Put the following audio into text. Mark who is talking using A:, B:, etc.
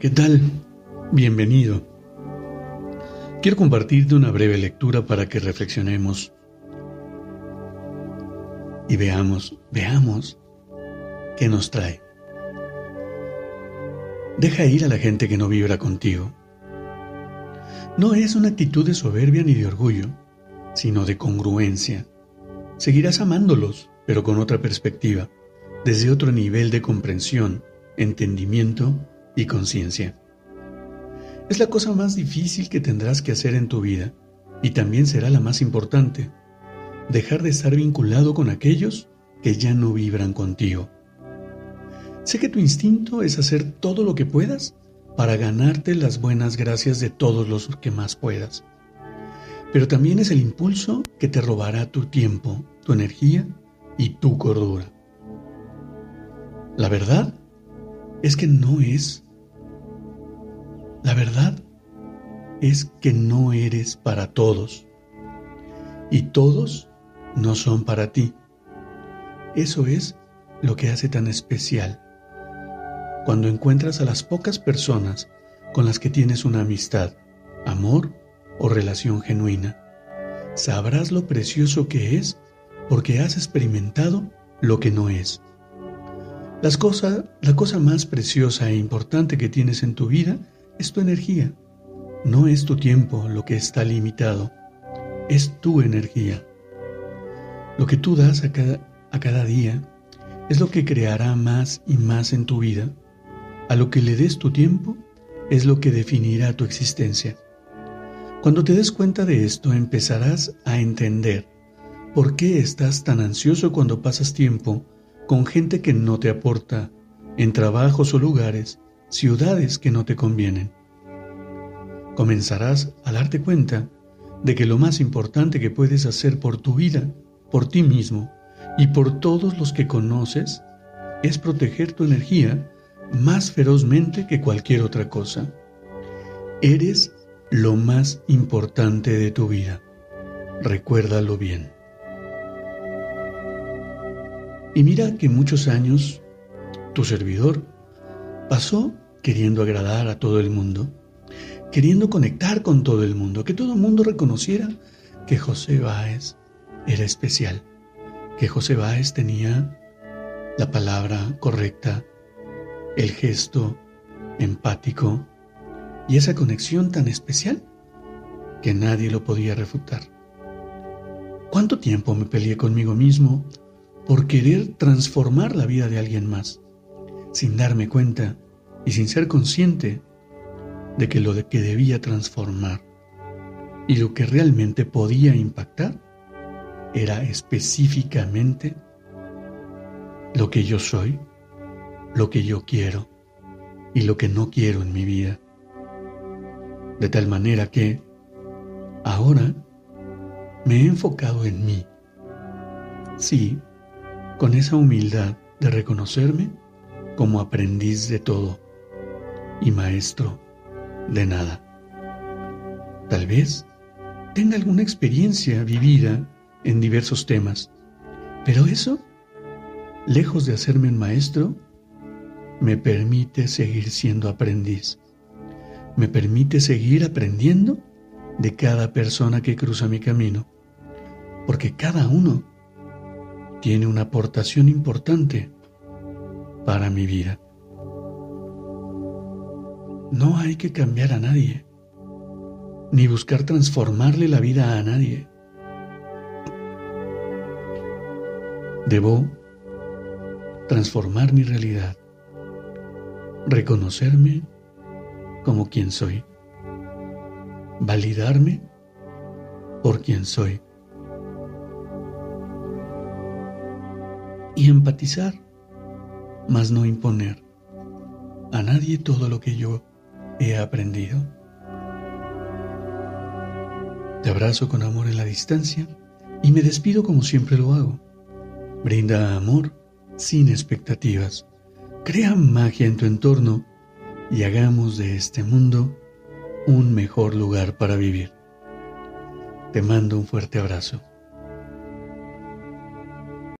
A: ¿Qué tal? Bienvenido. Quiero compartirte una breve lectura para que reflexionemos y veamos, veamos qué nos trae. Deja ir a la gente que no vibra contigo. No es una actitud de soberbia ni de orgullo, sino de congruencia. Seguirás amándolos, pero con otra perspectiva, desde otro nivel de comprensión, entendimiento y conciencia. Es la cosa más difícil que tendrás que hacer en tu vida y también será la más importante. Dejar de estar vinculado con aquellos que ya no vibran contigo. Sé que tu instinto es hacer todo lo que puedas para ganarte las buenas gracias de todos los que más puedas. Pero también es el impulso que te robará tu tiempo, tu energía y tu cordura. La verdad es que no es. La verdad es que no eres para todos. Y todos no son para ti. Eso es lo que hace tan especial. Cuando encuentras a las pocas personas con las que tienes una amistad, amor o relación genuina, sabrás lo precioso que es porque has experimentado lo que no es. Las la cosa más preciosa e importante que tienes en tu vida es tu energía. No es tu tiempo lo que está limitado, es tu energía. Lo que tú das a cada, a cada día es lo que creará más y más en tu vida. A lo que le des tu tiempo es lo que definirá tu existencia. Cuando te des cuenta de esto empezarás a entender por qué estás tan ansioso cuando pasas tiempo con gente que no te aporta, en trabajos o lugares, ciudades que no te convienen. Comenzarás a darte cuenta de que lo más importante que puedes hacer por tu vida, por ti mismo y por todos los que conoces es proteger tu energía más ferozmente que cualquier otra cosa. Eres lo más importante de tu vida. Recuérdalo bien. Y mira que muchos años tu servidor pasó queriendo agradar a todo el mundo, queriendo conectar con todo el mundo, que todo el mundo reconociera que José Báez era especial, que José Báez tenía la palabra correcta, el gesto empático y esa conexión tan especial que nadie lo podía refutar. ¿Cuánto tiempo me peleé conmigo mismo por querer transformar la vida de alguien más, sin darme cuenta y sin ser consciente de que lo que debía transformar y lo que realmente podía impactar era específicamente lo que yo soy, lo que yo quiero y lo que no quiero en mi vida. De tal manera que ahora me he enfocado en mí. Sí, con esa humildad de reconocerme como aprendiz de todo y maestro de nada. Tal vez tenga alguna experiencia vivida en diversos temas, pero eso, lejos de hacerme un maestro, me permite seguir siendo aprendiz. Me permite seguir aprendiendo de cada persona que cruza mi camino, porque cada uno tiene una aportación importante para mi vida. No hay que cambiar a nadie, ni buscar transformarle la vida a nadie. Debo transformar mi realidad, reconocerme como quien soy, validarme por quien soy y empatizar mas no imponer a nadie todo lo que yo he aprendido. Te abrazo con amor en la distancia y me despido como siempre lo hago. Brinda amor sin expectativas. Crea magia en tu entorno y hagamos de este mundo un mejor lugar para vivir. Te mando un fuerte abrazo.